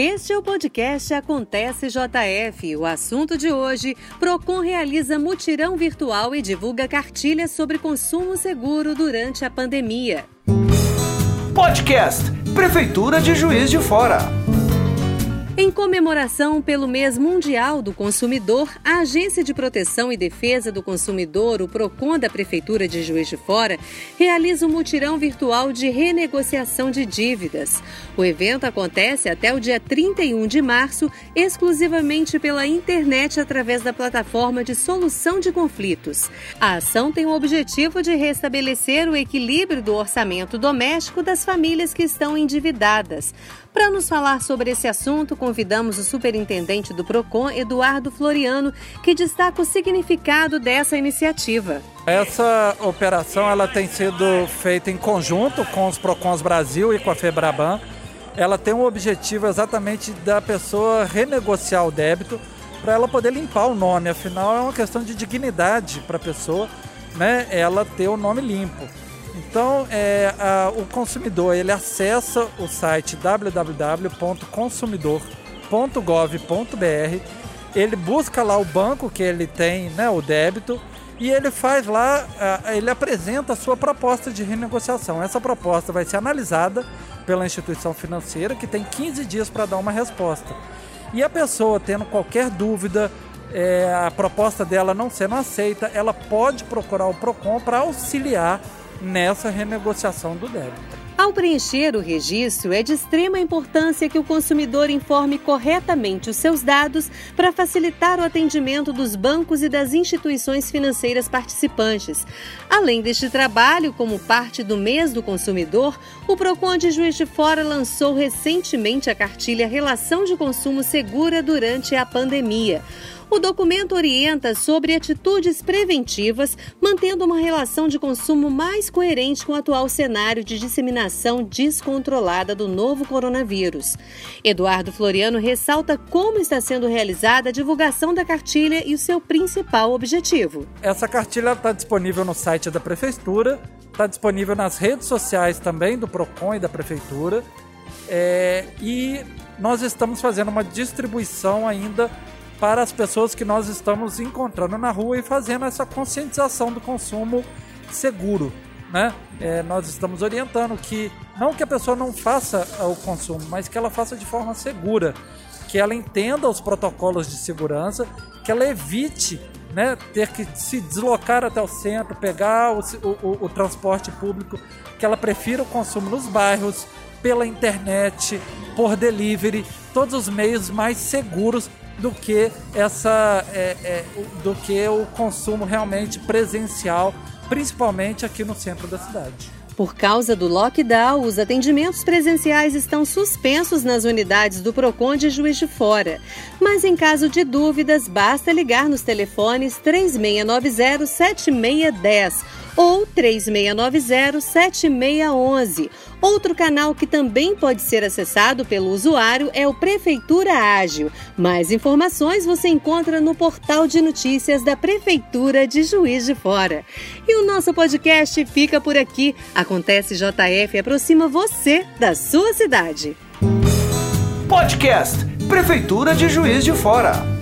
Este é o podcast Acontece JF. O assunto de hoje: Procon realiza mutirão virtual e divulga cartilhas sobre consumo seguro durante a pandemia. Podcast Prefeitura de Juiz de Fora. Em comemoração pelo Mês Mundial do Consumidor, a Agência de Proteção e Defesa do Consumidor, o PROCON da Prefeitura de Juiz de Fora, realiza um mutirão virtual de renegociação de dívidas. O evento acontece até o dia 31 de março, exclusivamente pela internet através da plataforma de solução de conflitos. A ação tem o objetivo de restabelecer o equilíbrio do orçamento doméstico das famílias que estão endividadas. Para nos falar sobre esse assunto, convidamos o superintendente do PROCON, Eduardo Floriano, que destaca o significado dessa iniciativa. Essa operação ela tem sido feita em conjunto com os PROCONs Brasil e com a FEBRABAN. Ela tem o objetivo exatamente da pessoa renegociar o débito para ela poder limpar o nome. Afinal, é uma questão de dignidade para a pessoa, né? Ela ter o nome limpo. Então, é, a, o consumidor ele acessa o site www.consumidor.gov.br, ele busca lá o banco que ele tem, né, o débito, e ele faz lá, ele apresenta a sua proposta de renegociação. Essa proposta vai ser analisada pela instituição financeira, que tem 15 dias para dar uma resposta. E a pessoa tendo qualquer dúvida, é, a proposta dela não sendo aceita, ela pode procurar o PROCON para auxiliar nessa renegociação do débito. Ao preencher o registro, é de extrema importância que o consumidor informe corretamente os seus dados para facilitar o atendimento dos bancos e das instituições financeiras participantes. Além deste trabalho, como parte do mês do consumidor, o Procon de Juiz de Fora lançou recentemente a cartilha Relação de Consumo Segura durante a pandemia. O documento orienta sobre atitudes preventivas, mantendo uma relação de consumo mais coerente com o atual cenário de disseminação descontrolada do novo coronavírus. Eduardo Floriano ressalta como está sendo realizada a divulgação da cartilha e o seu principal objetivo. Essa cartilha está disponível no site da Prefeitura, está disponível nas redes sociais também do PROCON e da Prefeitura. É, e nós estamos fazendo uma distribuição ainda para as pessoas que nós estamos encontrando na rua e fazendo essa conscientização do consumo seguro. Né? É, nós estamos orientando que não que a pessoa não faça o consumo, mas que ela faça de forma segura, que ela entenda os protocolos de segurança, que ela evite né, ter que se deslocar até o centro, pegar o, o, o transporte público, que ela prefira o consumo nos bairros, pela internet, por delivery, todos os meios mais seguros do que essa é, é, do que o consumo realmente presencial, principalmente aqui no centro da cidade. Por causa do lockdown, os atendimentos presenciais estão suspensos nas unidades do Procon de Juiz de Fora. Mas em caso de dúvidas, basta ligar nos telefones 3690 7610 ou 3690-7611. Outro canal que também pode ser acessado pelo usuário é o Prefeitura Ágil. Mais informações você encontra no portal de notícias da Prefeitura de Juiz de Fora. E o nosso podcast fica por aqui. Acontece JF aproxima você da sua cidade. Podcast Prefeitura de Juiz de Fora.